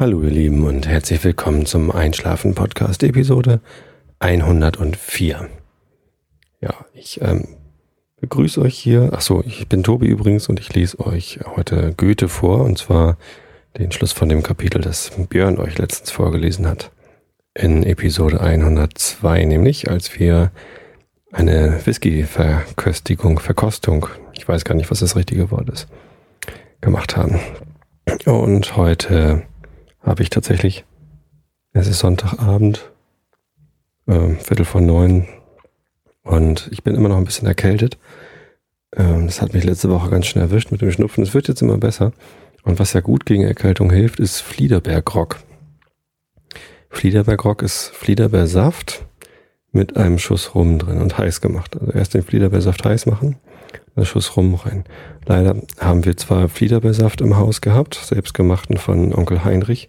Hallo ihr Lieben und herzlich willkommen zum Einschlafen Podcast Episode 104. Ja, ich ähm, begrüße euch hier. Achso, ich bin Tobi übrigens und ich lese euch heute Goethe vor und zwar den Schluss von dem Kapitel, das Björn euch letztens vorgelesen hat. In Episode 102 nämlich, als wir eine Whisky-Verköstigung, Verkostung, ich weiß gar nicht, was das richtige Wort ist, gemacht haben. Und heute habe ich tatsächlich, es ist Sonntagabend, äh, Viertel vor neun und ich bin immer noch ein bisschen erkältet. Ähm, das hat mich letzte Woche ganz schnell erwischt mit dem Schnupfen. Es wird jetzt immer besser. Und was ja gut gegen Erkältung hilft, ist Fliederbergrock. Fliederbergrock ist Fliederbeersaft mit einem Schuss Rum drin und heiß gemacht. Also erst den Fliederbeersaft heiß machen, einen Schuss Rum rein. Leider haben wir zwar Fliederbeersaft im Haus gehabt, selbstgemachten von Onkel Heinrich,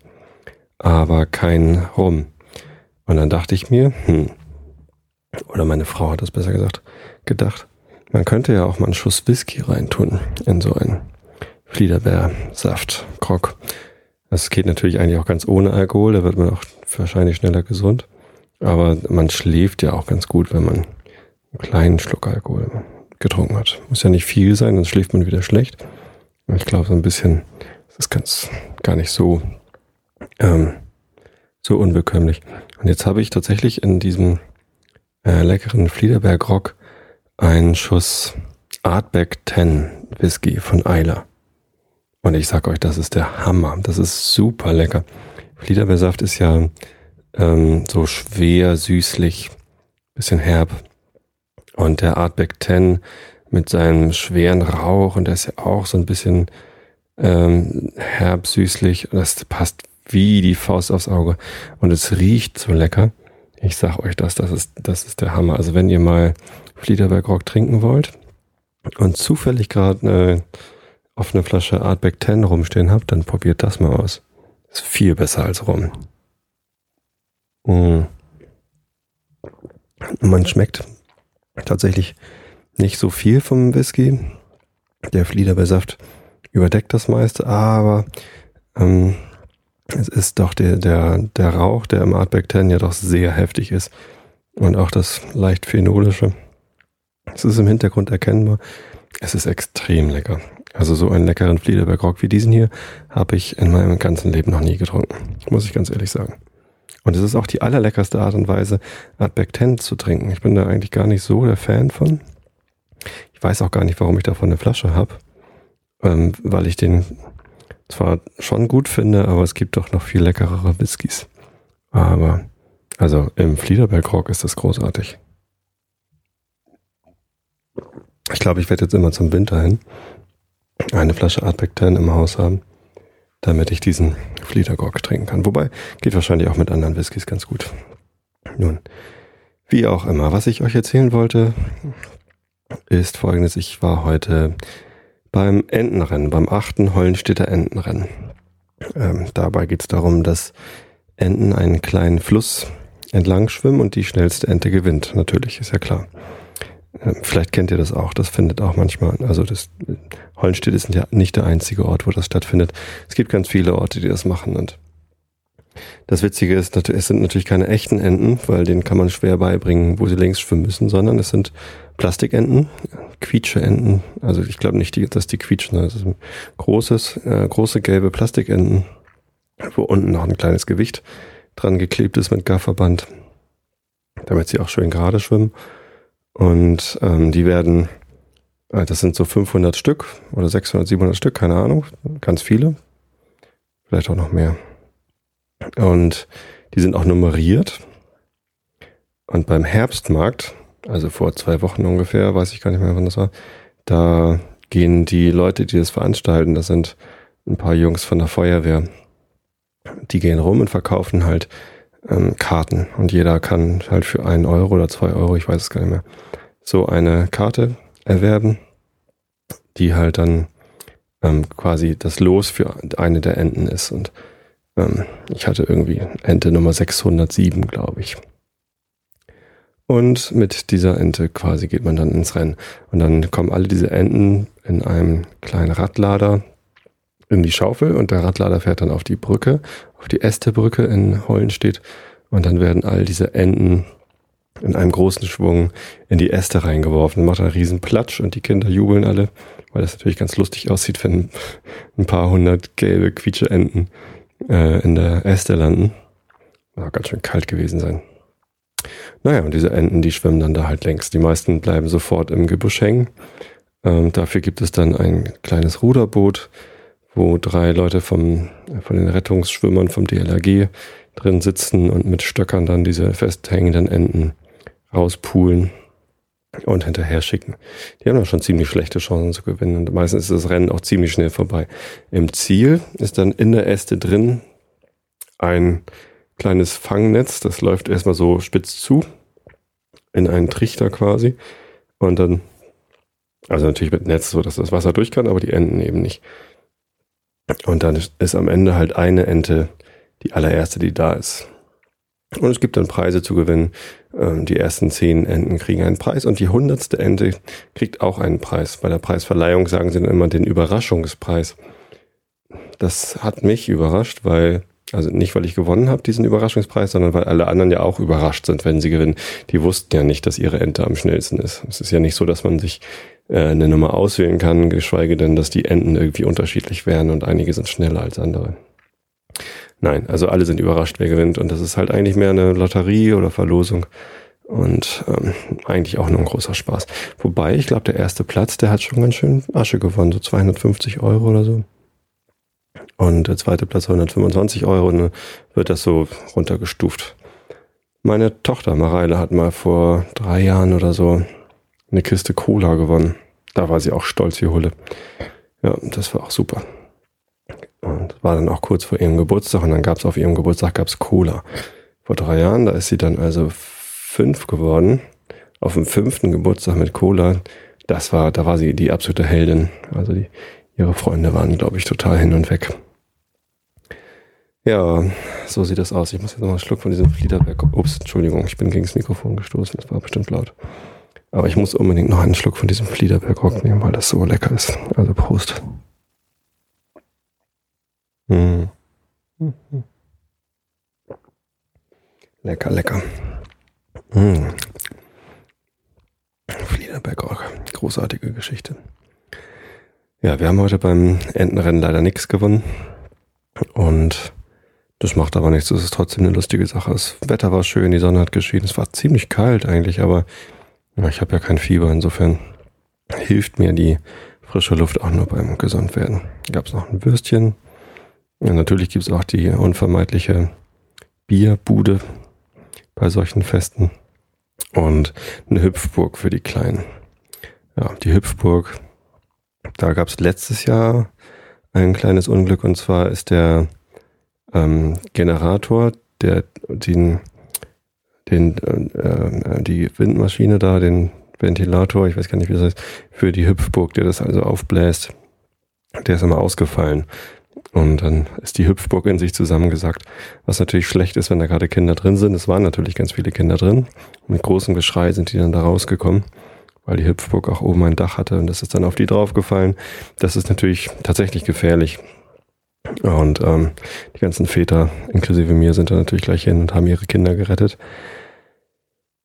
aber kein Rum. Und dann dachte ich mir, hm, oder meine Frau hat das besser gesagt, gedacht, man könnte ja auch mal einen Schuss Whisky reintun in so einen Fliederbeersaft, Krog. Das geht natürlich eigentlich auch ganz ohne Alkohol, da wird man auch wahrscheinlich schneller gesund. Aber man schläft ja auch ganz gut, wenn man einen kleinen Schluck Alkohol getrunken hat. Muss ja nicht viel sein, dann schläft man wieder schlecht. Ich glaube, so ein bisschen, das ist ganz gar nicht so, ähm, so unbekömmlich. Und jetzt habe ich tatsächlich in diesem äh, leckeren Fliederberg Rock einen Schuss Artback 10 Whisky von Eiler. Und ich sag euch, das ist der Hammer. Das ist super lecker. Fliederbeersaft ist ja ähm, so schwer, süßlich, bisschen herb. Und der Artback 10 mit seinem schweren Rauch und der ist ja auch so ein bisschen ähm, herb, süßlich. Das passt wie die Faust aufs Auge. Und es riecht so lecker. Ich sag euch das, das ist, das ist der Hammer. Also wenn ihr mal Fliederberg Rock trinken wollt und zufällig gerade eine offene Flasche Artback 10 rumstehen habt, dann probiert das mal aus. Ist viel besser als Rum. Mm. Man schmeckt tatsächlich nicht so viel vom Whisky. Der Fliederbeersaft überdeckt das meiste, aber ähm, es ist doch der, der, der Rauch, der im Artback 10 ja doch sehr heftig ist. Und auch das leicht phenolische. Es ist im Hintergrund erkennbar. Es ist extrem lecker. Also so einen leckeren Fliederberg-Rock wie diesen hier habe ich in meinem ganzen Leben noch nie getrunken. Muss ich ganz ehrlich sagen. Und es ist auch die allerleckerste Art und Weise, Artback 10 zu trinken. Ich bin da eigentlich gar nicht so der Fan von. Ich weiß auch gar nicht, warum ich davon eine Flasche habe. Ähm, weil ich den zwar schon gut finde, aber es gibt doch noch viel leckerere Whiskys. Aber, also im Fliederberg Rock ist das großartig. Ich glaube, ich werde jetzt immer zum Winter hin eine Flasche Artback 10 im Haus haben damit ich diesen Fliedergog trinken kann. Wobei, geht wahrscheinlich auch mit anderen Whiskys ganz gut. Nun, wie auch immer, was ich euch erzählen wollte, ist folgendes. Ich war heute beim Entenrennen, beim achten Hollenstädter Entenrennen. Ähm, dabei geht es darum, dass Enten einen kleinen Fluss entlang schwimmen und die schnellste Ente gewinnt. Natürlich, ist ja klar. Vielleicht kennt ihr das auch. Das findet auch manchmal, also das Hollenstedt ist ja nicht der einzige Ort, wo das stattfindet. Es gibt ganz viele Orte, die das machen und das Witzige ist, es sind natürlich keine echten Enten, weil denen kann man schwer beibringen, wo sie längs schwimmen müssen, sondern es sind Plastikenten, Quietsche-Enten. Also ich glaube nicht, dass die quietschen, sondern es sind großes, äh, große gelbe Plastikenten, wo unten noch ein kleines Gewicht dran geklebt ist mit Gafferband, damit sie auch schön gerade schwimmen. Und ähm, die werden, äh, das sind so 500 Stück oder 600, 700 Stück, keine Ahnung, ganz viele, vielleicht auch noch mehr. Und die sind auch nummeriert. Und beim Herbstmarkt, also vor zwei Wochen ungefähr, weiß ich gar nicht mehr, wann das war, da gehen die Leute, die das veranstalten, das sind ein paar Jungs von der Feuerwehr, die gehen rum und verkaufen halt ähm, Karten. Und jeder kann halt für einen Euro oder zwei Euro, ich weiß es gar nicht mehr, so eine Karte erwerben, die halt dann ähm, quasi das Los für eine der Enten ist. Und ähm, ich hatte irgendwie Ente Nummer 607, glaube ich. Und mit dieser Ente quasi geht man dann ins Rennen. Und dann kommen alle diese Enten in einem kleinen Radlader in die Schaufel und der Radlader fährt dann auf die Brücke, auf die Ästebrücke in Hollenstedt und dann werden all diese Enten in einem großen Schwung in die Äste reingeworfen. Macht einen riesen Platsch und die Kinder jubeln alle, weil das natürlich ganz lustig aussieht, wenn ein paar hundert gelbe Quietscheenten äh, in der Äste landen. War ganz schön kalt gewesen sein. Naja, und diese Enten, die schwimmen dann da halt längs. Die meisten bleiben sofort im Gebüsch hängen. Ähm, dafür gibt es dann ein kleines Ruderboot, wo drei Leute vom, von den Rettungsschwimmern vom DLRG drin sitzen und mit Stöckern dann diese festhängenden Enten rauspulen und hinterher schicken. Die haben auch schon ziemlich schlechte Chancen zu gewinnen und meistens ist das Rennen auch ziemlich schnell vorbei. Im Ziel ist dann in der Äste drin ein kleines Fangnetz, das läuft erstmal so spitz zu, in einen Trichter quasi. Und dann, also natürlich mit Netz, so dass das Wasser durch kann, aber die Enten eben nicht. Und dann ist am Ende halt eine Ente die allererste, die da ist. Und es gibt dann Preise zu gewinnen. Ähm, die ersten zehn Enten kriegen einen Preis und die hundertste Ente kriegt auch einen Preis. Bei der Preisverleihung sagen sie dann immer den Überraschungspreis. Das hat mich überrascht, weil also nicht, weil ich gewonnen habe, diesen Überraschungspreis, sondern weil alle anderen ja auch überrascht sind, wenn sie gewinnen. Die wussten ja nicht, dass ihre Ente am schnellsten ist. Es ist ja nicht so, dass man sich eine Nummer auswählen kann, geschweige denn, dass die Enten irgendwie unterschiedlich wären und einige sind schneller als andere. Nein, also alle sind überrascht, wer gewinnt. Und das ist halt eigentlich mehr eine Lotterie oder Verlosung. Und ähm, eigentlich auch nur ein großer Spaß. Wobei, ich glaube, der erste Platz, der hat schon ganz schön Asche gewonnen, so 250 Euro oder so. Und der zweite Platz 125 Euro und dann wird das so runtergestuft. Meine Tochter Mareile hat mal vor drei Jahren oder so eine Kiste Cola gewonnen. Da war sie auch stolz wie Hulle. Ja, das war auch super. Und war dann auch kurz vor ihrem Geburtstag und dann gab es auf ihrem Geburtstag gab's Cola. Vor drei Jahren, da ist sie dann also fünf geworden. Auf dem fünften Geburtstag mit Cola. Das war, da war sie die absolute Heldin. Also die, ihre Freunde waren, glaube ich, total hin und weg. Ja, so sieht das aus. Ich muss jetzt noch einen Schluck von diesem Fliederberg. Ups, Entschuldigung, ich bin gegen das Mikrofon gestoßen. Das war bestimmt laut. Aber ich muss unbedingt noch einen Schluck von diesem Fliederberg nehmen, weil das so lecker ist. Also Prost. Hm. Lecker, lecker. Hm. Fliederberg. Großartige Geschichte. Ja, wir haben heute beim Entenrennen leider nichts gewonnen. Und das macht aber nichts. Es ist trotzdem eine lustige Sache. Das Wetter war schön, die Sonne hat geschienen. Es war ziemlich kalt eigentlich, aber ich habe ja kein Fieber. Insofern hilft mir die frische Luft auch nur beim Gesundwerden. Gab es noch ein Würstchen. Ja, natürlich gibt es auch die unvermeidliche Bierbude bei solchen Festen. Und eine Hüpfburg für die Kleinen. Ja, die Hüpfburg. Da gab es letztes Jahr ein kleines Unglück und zwar ist der ähm, Generator, der den, den äh, die Windmaschine da, den Ventilator, ich weiß gar nicht, wie das heißt, für die Hüpfburg, der das also aufbläst, der ist immer ausgefallen. Und dann ist die Hüpfburg in sich zusammengesackt, was natürlich schlecht ist, wenn da gerade Kinder drin sind. Es waren natürlich ganz viele Kinder drin. Mit großem Geschrei sind die dann da rausgekommen, weil die Hüpfburg auch oben ein Dach hatte und das ist dann auf die draufgefallen. Das ist natürlich tatsächlich gefährlich. Und ähm, die ganzen Väter, inklusive mir, sind da natürlich gleich hin und haben ihre Kinder gerettet.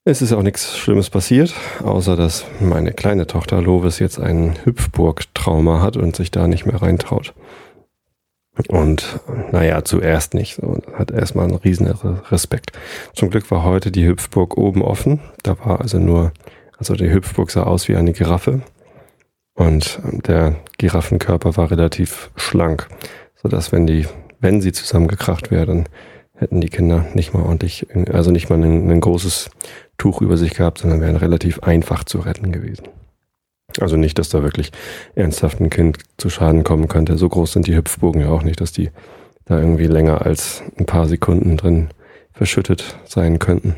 Es ist auch nichts Schlimmes passiert, außer dass meine kleine Tochter Lovis jetzt einen Hüpfburg-Trauma hat und sich da nicht mehr reintraut. Und naja, zuerst nicht. So, hat erstmal einen riesen Respekt. Zum Glück war heute die Hüpfburg oben offen. Da war also nur, also die Hüpfburg sah aus wie eine Giraffe. Und der Giraffenkörper war relativ schlank sodass wenn die, wenn sie zusammengekracht wäre, dann hätten die Kinder nicht mal ordentlich, also nicht mal ein, ein großes Tuch über sich gehabt, sondern wären relativ einfach zu retten gewesen. Also nicht, dass da wirklich ernsthaft ein Kind zu Schaden kommen könnte. So groß sind die Hüpfbogen ja auch nicht, dass die da irgendwie länger als ein paar Sekunden drin verschüttet sein könnten.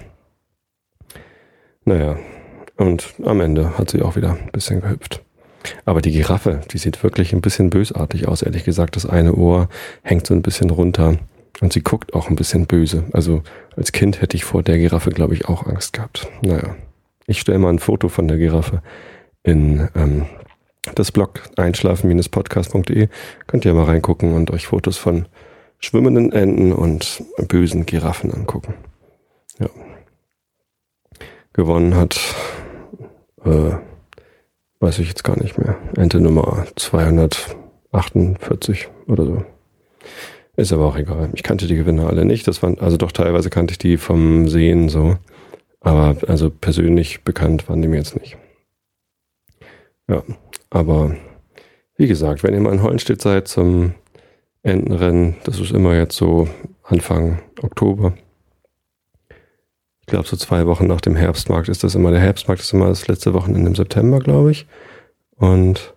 Naja, und am Ende hat sie auch wieder ein bisschen gehüpft. Aber die Giraffe, die sieht wirklich ein bisschen bösartig aus, ehrlich gesagt. Das eine Ohr hängt so ein bisschen runter und sie guckt auch ein bisschen böse. Also als Kind hätte ich vor der Giraffe, glaube ich, auch Angst gehabt. Naja, ich stelle mal ein Foto von der Giraffe in, ähm, das Blog einschlafen-podcast.de. Könnt ihr mal reingucken und euch Fotos von schwimmenden Enten und bösen Giraffen angucken. Ja. Gewonnen hat, äh, weiß ich jetzt gar nicht mehr. Ente Nummer 248 oder so. Ist aber auch egal. Ich kannte die Gewinner alle nicht. Das waren, also doch teilweise kannte ich die vom Sehen so. Aber also persönlich bekannt waren die mir jetzt nicht. Ja, aber wie gesagt, wenn ihr mal in Hollenstedt seid zum Entenrennen, das ist immer jetzt so Anfang Oktober. Ich glaube, so zwei Wochen nach dem Herbstmarkt ist das immer. Der Herbstmarkt ist immer das letzte Wochenende im September, glaube ich. Und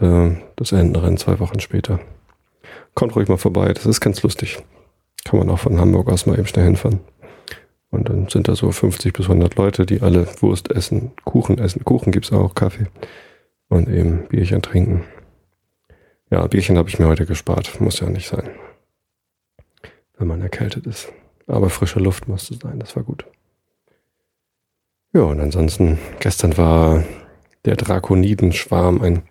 äh, das Entenrennen zwei Wochen später. Kommt ruhig mal vorbei, das ist ganz lustig. Kann man auch von Hamburg aus mal eben schnell hinfahren. Und dann sind da so 50 bis 100 Leute, die alle Wurst essen, Kuchen essen. Kuchen gibt's auch, Kaffee und eben Bierchen trinken. Ja, Bierchen habe ich mir heute gespart. Muss ja nicht sein. Wenn man erkältet ist. Aber frische Luft musste sein, das war gut. Ja, und ansonsten, gestern war der Drakonidenschwarm ein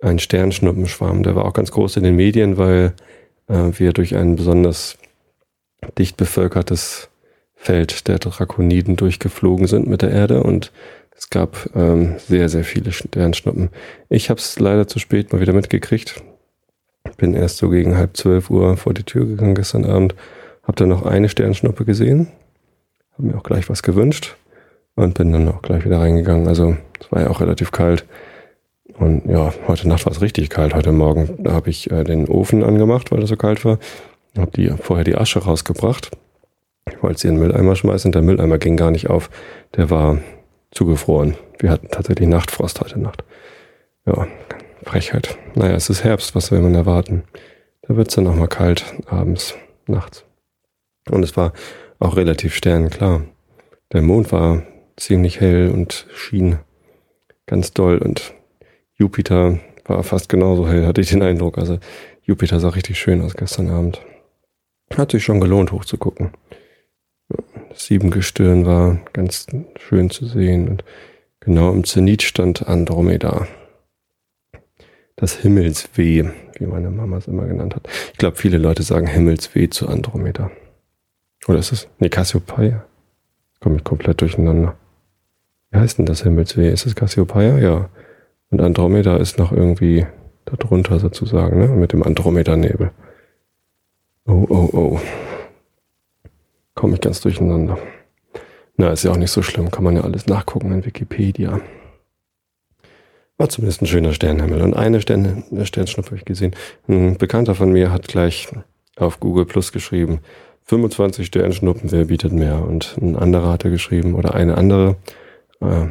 ein Sternschnuppenschwarm. Der war auch ganz groß in den Medien, weil äh, wir durch ein besonders dicht bevölkertes Feld der Drakoniden durchgeflogen sind mit der Erde und es gab ähm, sehr, sehr viele Sternschnuppen. Ich habe es leider zu spät mal wieder mitgekriegt. Bin erst so gegen halb zwölf Uhr vor die Tür gegangen gestern Abend. Habe dann noch eine Sternschnuppe gesehen. Habe mir auch gleich was gewünscht und bin dann auch gleich wieder reingegangen. Also es war ja auch relativ kalt. Und ja, heute Nacht war es richtig kalt. Heute Morgen habe ich äh, den Ofen angemacht, weil es so kalt war. Habe die vorher die Asche rausgebracht. Ich wollte sie in den Mülleimer schmeißen. Der Mülleimer ging gar nicht auf. Der war zugefroren. Wir hatten tatsächlich Nachtfrost heute Nacht. Ja, Frechheit. Naja, es ist Herbst. Was will man erwarten? Da wird es dann nochmal kalt abends, nachts. Und es war auch relativ sternenklar. Der Mond war ziemlich hell und schien ganz doll und Jupiter war fast genauso hell, hatte ich den Eindruck. Also Jupiter sah richtig schön aus gestern Abend. Hat sich schon gelohnt, hochzugucken. Das Siebengestirn war ganz schön zu sehen und genau im Zenit stand Andromeda. Das Himmelsweh, wie meine Mama es immer genannt hat. Ich glaube, viele Leute sagen Himmelsweh zu Andromeda. Oder ist es? Nee, Cassiopeia. Komme ich komplett durcheinander. Wie heißt denn das Himmelsweh? Ist es Cassiopeia? Ja. Und Andromeda ist noch irgendwie darunter sozusagen, ne? Mit dem Andromeda-Nebel. Oh, oh, oh. Komme ich ganz durcheinander. Na, ist ja auch nicht so schlimm. Kann man ja alles nachgucken in Wikipedia. War zumindest ein schöner Sternenhimmel. Und eine, Stern, Sternschnuppe habe ich gesehen. Ein Bekannter von mir hat gleich auf Google Plus geschrieben, 25 Sternschnuppen, wer bietet mehr? Und ein anderer hatte geschrieben, oder eine andere äh,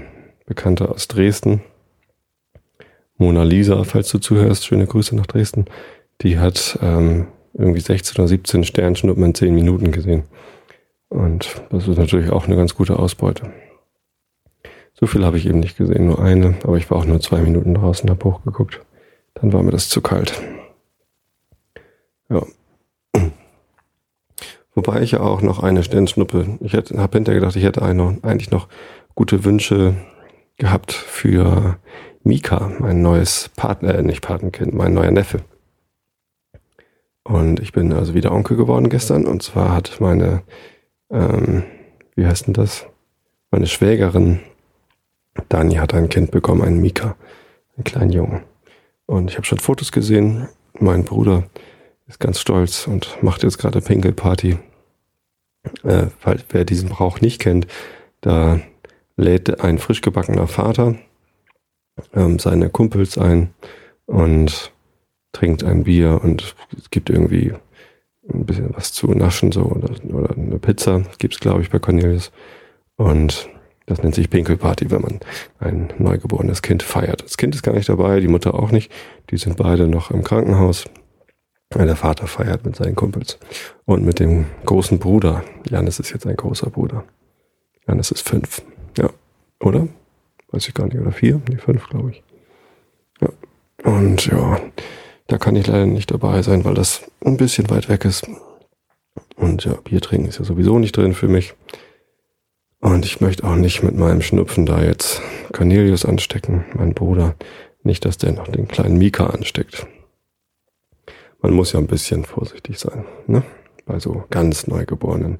Bekannte aus Dresden, Mona Lisa, falls du zuhörst, schöne Grüße nach Dresden. Die hat ähm, irgendwie 16 oder 17 Sternschnuppen in 10 Minuten gesehen. Und das ist natürlich auch eine ganz gute Ausbeute. So viel habe ich eben nicht gesehen, nur eine, aber ich war auch nur zwei Minuten draußen, habe hochgeguckt. Dann war mir das zu kalt. Ja. Wobei ich ja auch noch eine Sternschnuppe, ich habe hinterher gedacht, ich hätte eine, eigentlich noch gute Wünsche gehabt für Mika, mein neues Partner, äh, nicht Patenkind, mein neuer Neffe. Und ich bin also wieder Onkel geworden gestern. Und zwar hat meine, ähm, wie heißt denn das? Meine Schwägerin Dani hat ein Kind bekommen, einen Mika, einen kleinen Jungen. Und ich habe schon Fotos gesehen. Mein Bruder ist ganz stolz und macht jetzt gerade Pinkelparty. Äh, weil, wer diesen Brauch nicht kennt, da lädt ein frisch gebackener Vater ähm, seine Kumpels ein und trinkt ein Bier und es gibt irgendwie ein bisschen was zu naschen so oder, oder eine Pizza gibt's glaube ich bei Cornelius und das nennt sich Pinkelparty, wenn man ein neugeborenes Kind feiert. Das Kind ist gar nicht dabei, die Mutter auch nicht. Die sind beide noch im Krankenhaus. Der Vater feiert mit seinen Kumpels und mit dem großen Bruder. Janis ist jetzt ein großer Bruder. Janis ist fünf. Ja, oder? weiß ich gar nicht, oder vier, nee, fünf, glaube ich. Ja. Und ja, da kann ich leider nicht dabei sein, weil das ein bisschen weit weg ist. Und ja, Bier trinken ist ja sowieso nicht drin für mich. Und ich möchte auch nicht mit meinem Schnupfen da jetzt Cornelius anstecken, mein Bruder. Nicht, dass der noch den kleinen Mika ansteckt. Man muss ja ein bisschen vorsichtig sein, ne? Bei so ganz Neugeborenen.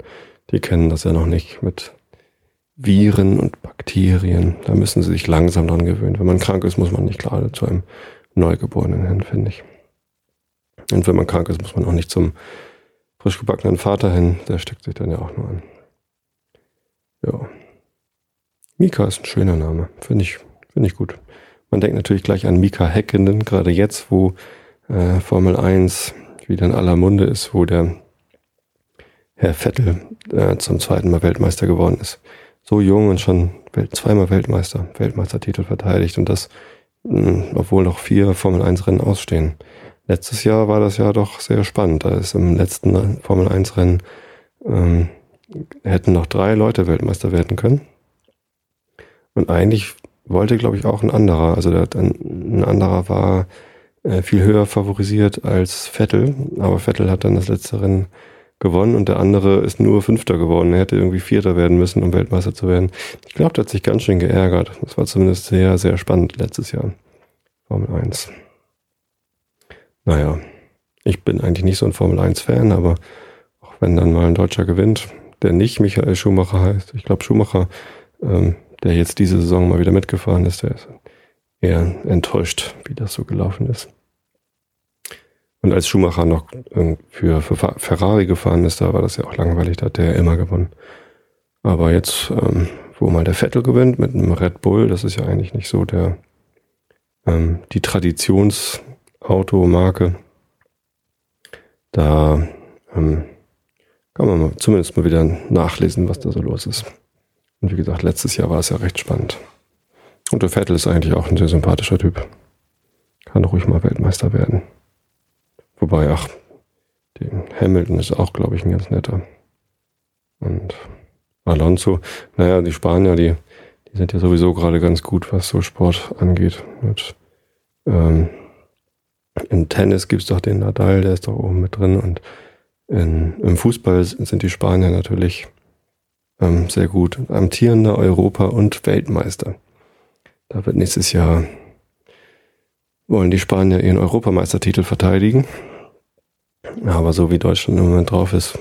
Die kennen das ja noch nicht mit Viren und Bakterien. Da müssen sie sich langsam dran gewöhnen. Wenn man krank ist, muss man nicht gerade zu einem Neugeborenen hin, finde ich. Und wenn man krank ist, muss man auch nicht zum frisch gebackenen Vater hin. Der steckt sich dann ja auch nur an. Ja. Mika ist ein schöner Name. Finde ich, finde ich gut. Man denkt natürlich gleich an Mika Häkkinen, gerade jetzt, wo äh, Formel 1 wieder in aller Munde ist, wo der Herr Vettel äh, zum zweiten Mal Weltmeister geworden ist. So jung und schon Welt, zweimal Weltmeister, Weltmeistertitel verteidigt und das, mh, obwohl noch vier Formel 1 Rennen ausstehen. Letztes Jahr war das ja doch sehr spannend. Da ist im letzten Formel 1 Rennen ähm, hätten noch drei Leute Weltmeister werden können. Und eigentlich wollte, glaube ich, auch ein anderer. Also der, ein anderer war viel höher favorisiert als Vettel, aber Vettel hat dann das letzte Rennen gewonnen und der andere ist nur Fünfter geworden. Er hätte irgendwie Vierter werden müssen, um Weltmeister zu werden. Ich glaube, der hat sich ganz schön geärgert. Das war zumindest sehr, sehr spannend letztes Jahr. Formel 1. Naja, ich bin eigentlich nicht so ein Formel 1-Fan, aber auch wenn dann mal ein Deutscher gewinnt, der nicht Michael Schumacher heißt. Ich glaube, Schumacher, ähm, der jetzt diese Saison mal wieder mitgefahren ist, der ist eher enttäuscht, wie das so gelaufen ist. Und als Schumacher noch für, für Ferrari gefahren ist, da war das ja auch langweilig, da hat der ja immer gewonnen. Aber jetzt, ähm, wo mal der Vettel gewinnt mit einem Red Bull, das ist ja eigentlich nicht so der ähm, die Traditionsautomarke. Da ähm, kann man zumindest mal wieder nachlesen, was da so los ist. Und wie gesagt, letztes Jahr war es ja recht spannend. Und der Vettel ist eigentlich auch ein sehr sympathischer Typ. Kann ruhig mal Weltmeister werden. Wobei, ach, den Hamilton ist auch, glaube ich, ein ganz netter. Und Alonso, naja, die Spanier, die, die sind ja sowieso gerade ganz gut, was so Sport angeht. Mit, ähm, in Tennis gibt's doch den Nadal, der ist doch oben mit drin. Und in, im Fußball sind die Spanier natürlich ähm, sehr gut. Amtierender Europa- und Weltmeister. Da wird nächstes Jahr wollen die Spanier ihren Europameistertitel verteidigen. Aber so wie Deutschland im Moment drauf ist,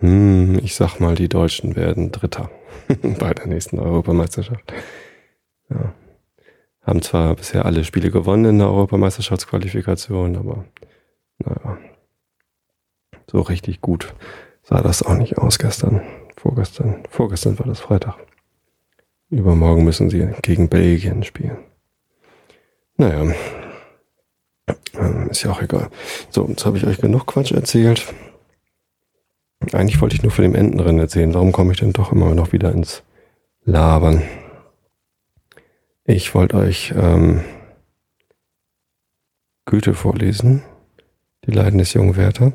hm, ich sag mal, die Deutschen werden Dritter bei der nächsten Europameisterschaft. Ja. Haben zwar bisher alle Spiele gewonnen in der Europameisterschaftsqualifikation, aber naja, so richtig gut sah das auch nicht aus gestern. Vorgestern. Vorgestern war das Freitag. Übermorgen müssen sie gegen Belgien spielen. Naja, ähm, ist ja auch egal. So, jetzt habe ich euch genug Quatsch erzählt. Eigentlich wollte ich nur von dem Entenrennen erzählen. Warum komme ich denn doch immer noch wieder ins Labern? Ich wollte euch ähm, Goethe vorlesen, die Leiden des jungen Werther.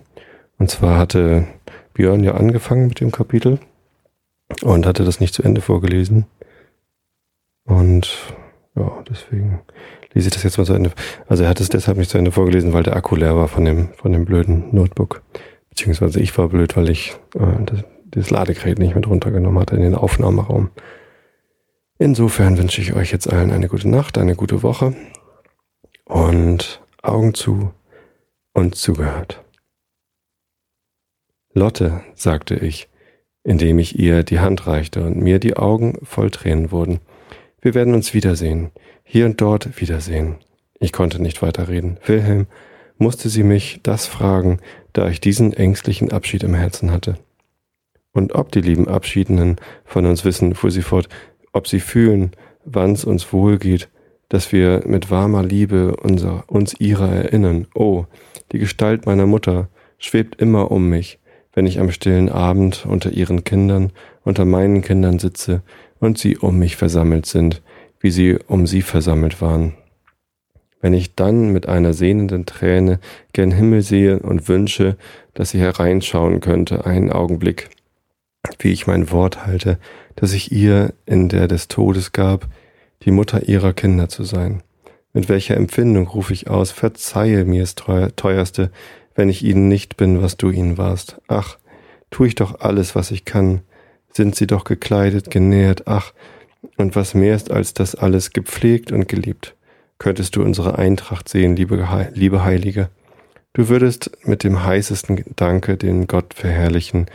Und zwar hatte Björn ja angefangen mit dem Kapitel und hatte das nicht zu Ende vorgelesen. Und ja, deswegen lese ich das jetzt mal zu Ende. Also er hat es deshalb nicht zu Ende vorgelesen, weil der Akku leer war von dem, von dem blöden Notebook. Beziehungsweise ich war blöd, weil ich äh, das, das Ladegerät nicht mit runtergenommen hatte in den Aufnahmeraum. Insofern wünsche ich euch jetzt allen eine gute Nacht, eine gute Woche und Augen zu und zugehört. Lotte, sagte ich, indem ich ihr die Hand reichte und mir die Augen voll Tränen wurden. Wir werden uns wiedersehen, hier und dort wiedersehen. Ich konnte nicht weiterreden. Wilhelm, musste sie mich das fragen, da ich diesen ängstlichen Abschied im Herzen hatte. Und ob die lieben Abschiedenen von uns wissen, fuhr sie fort, ob sie fühlen, wann's uns wohlgeht, dass wir mit warmer Liebe unser, uns ihrer erinnern. Oh, die Gestalt meiner Mutter schwebt immer um mich, wenn ich am stillen Abend unter ihren Kindern, unter meinen Kindern sitze und sie um mich versammelt sind, wie sie um sie versammelt waren. Wenn ich dann mit einer sehnenden Träne gen Himmel sehe und wünsche, dass sie hereinschauen könnte, einen Augenblick, wie ich mein Wort halte, dass ich ihr in der des Todes gab, die Mutter ihrer Kinder zu sein. Mit welcher Empfindung rufe ich aus, verzeihe mir's teuerste, wenn ich ihnen nicht bin, was du ihnen warst. Ach, tu ich doch alles, was ich kann, sind sie doch gekleidet, genährt, ach, und was mehr ist als das alles, gepflegt und geliebt. könntest du unsere Eintracht sehen, liebe, liebe Heilige. Du würdest mit dem heißesten Danke den Gott verherrlichen,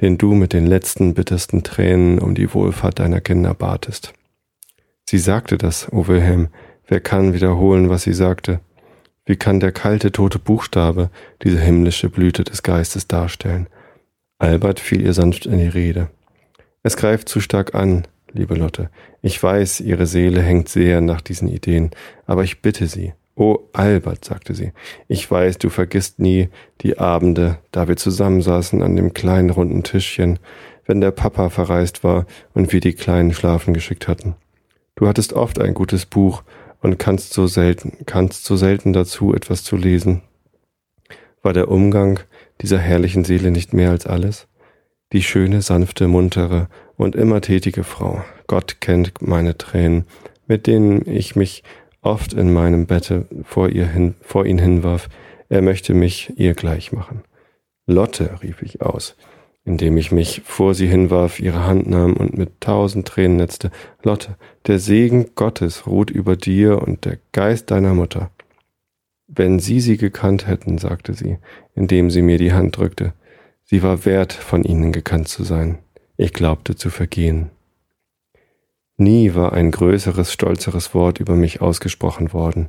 den du mit den letzten bittersten Tränen um die Wohlfahrt deiner Kinder batest. Sie sagte das, o Wilhelm, wer kann wiederholen, was sie sagte? Wie kann der kalte, tote Buchstabe diese himmlische Blüte des Geistes darstellen? Albert fiel ihr sanft in die Rede. Es greift zu stark an, liebe Lotte. Ich weiß, Ihre Seele hängt sehr nach diesen Ideen, aber ich bitte Sie. Oh, Albert, sagte sie, ich weiß, du vergisst nie die Abende, da wir zusammensaßen an dem kleinen runden Tischchen, wenn der Papa verreist war und wir die Kleinen schlafen geschickt hatten. Du hattest oft ein gutes Buch und kannst so selten, kannst so selten dazu etwas zu lesen. War der Umgang dieser herrlichen Seele nicht mehr als alles? Die schöne, sanfte, muntere und immer tätige Frau. Gott kennt meine Tränen, mit denen ich mich oft in meinem Bette vor, ihr hin, vor ihn hinwarf. Er möchte mich ihr gleich machen. Lotte, rief ich aus, indem ich mich vor sie hinwarf, ihre Hand nahm und mit tausend Tränen netzte. Lotte, der Segen Gottes ruht über dir und der Geist deiner Mutter. Wenn Sie sie gekannt hätten, sagte sie, indem sie mir die Hand drückte, sie war wert, von Ihnen gekannt zu sein. Ich glaubte zu vergehen. Nie war ein größeres, stolzeres Wort über mich ausgesprochen worden.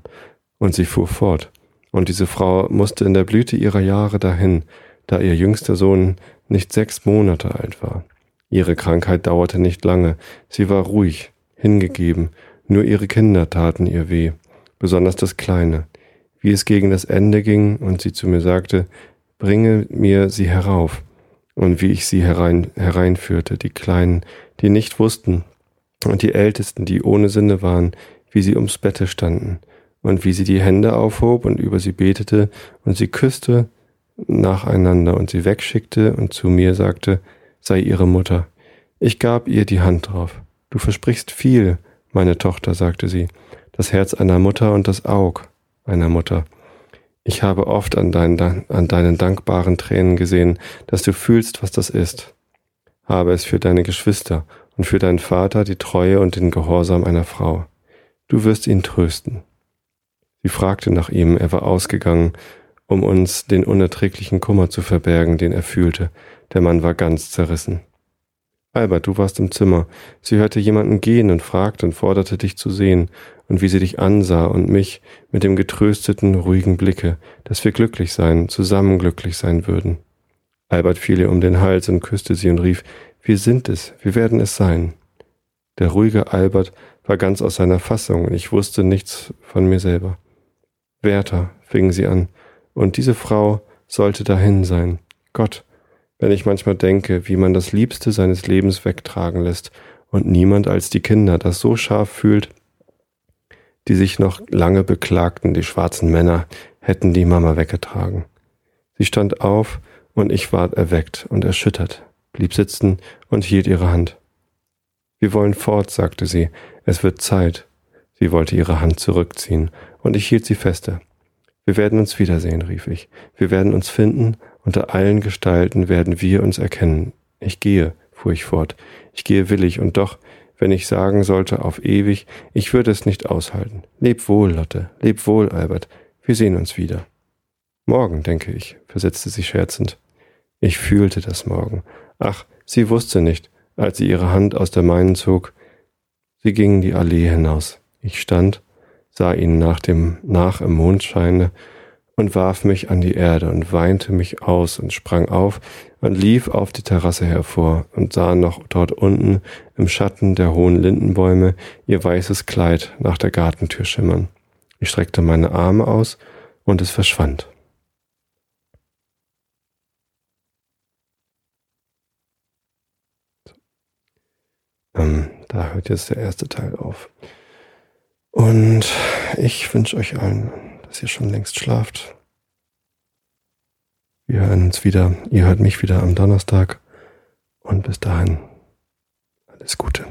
Und sie fuhr fort. Und diese Frau musste in der Blüte ihrer Jahre dahin, da ihr jüngster Sohn nicht sechs Monate alt war. Ihre Krankheit dauerte nicht lange, sie war ruhig, hingegeben, nur ihre Kinder taten ihr weh, besonders das Kleine wie es gegen das Ende ging und sie zu mir sagte, bringe mir sie herauf, und wie ich sie herein, hereinführte, die Kleinen, die nicht wussten, und die Ältesten, die ohne Sinne waren, wie sie ums Bette standen, und wie sie die Hände aufhob und über sie betete, und sie küsste nacheinander und sie wegschickte und zu mir sagte, sei ihre Mutter. Ich gab ihr die Hand drauf. Du versprichst viel, meine Tochter, sagte sie, das Herz einer Mutter und das Aug einer Mutter. Ich habe oft an deinen, an deinen dankbaren Tränen gesehen, dass du fühlst, was das ist. Habe es für deine Geschwister und für deinen Vater die Treue und den Gehorsam einer Frau. Du wirst ihn trösten. Sie fragte nach ihm, er war ausgegangen, um uns den unerträglichen Kummer zu verbergen, den er fühlte. Der Mann war ganz zerrissen. Albert, du warst im Zimmer. Sie hörte jemanden gehen und fragte und forderte dich zu sehen, und wie sie dich ansah und mich mit dem getrösteten, ruhigen Blicke, dass wir glücklich sein, zusammen glücklich sein würden. Albert fiel ihr um den Hals und küsste sie und rief, wir sind es, wir werden es sein. Der ruhige Albert war ganz aus seiner Fassung und ich wusste nichts von mir selber. Werther, fingen sie an, und diese Frau sollte dahin sein. Gott, wenn ich manchmal denke, wie man das Liebste seines Lebens wegtragen lässt und niemand als die Kinder das so scharf fühlt, die sich noch lange beklagten, die schwarzen Männer hätten die Mama weggetragen. Sie stand auf und ich ward erweckt und erschüttert, blieb sitzen und hielt ihre Hand. Wir wollen fort, sagte sie, es wird Zeit. Sie wollte ihre Hand zurückziehen, und ich hielt sie fester. Wir werden uns wiedersehen, rief ich. Wir werden uns finden, unter allen Gestalten werden wir uns erkennen. Ich gehe, fuhr ich fort. Ich gehe willig, und doch, wenn ich sagen sollte auf ewig, ich würde es nicht aushalten. Leb wohl, Lotte, leb wohl, Albert, wir sehen uns wieder. Morgen, denke ich, versetzte sie scherzend. Ich fühlte das Morgen. Ach, sie wusste nicht, als sie ihre Hand aus der meinen zog. Sie gingen die Allee hinaus. Ich stand, sah ihnen nach dem, nach im Mondscheine und warf mich an die Erde und weinte mich aus und sprang auf und lief auf die Terrasse hervor und sah noch dort unten im Schatten der hohen Lindenbäume ihr weißes Kleid nach der Gartentür schimmern. Ich streckte meine Arme aus und es verschwand. Ähm, da hört jetzt der erste Teil auf. Und ich wünsche euch allen dass ihr schon längst schlaft. Wir hören uns wieder, ihr hört mich wieder am Donnerstag und bis dahin alles Gute.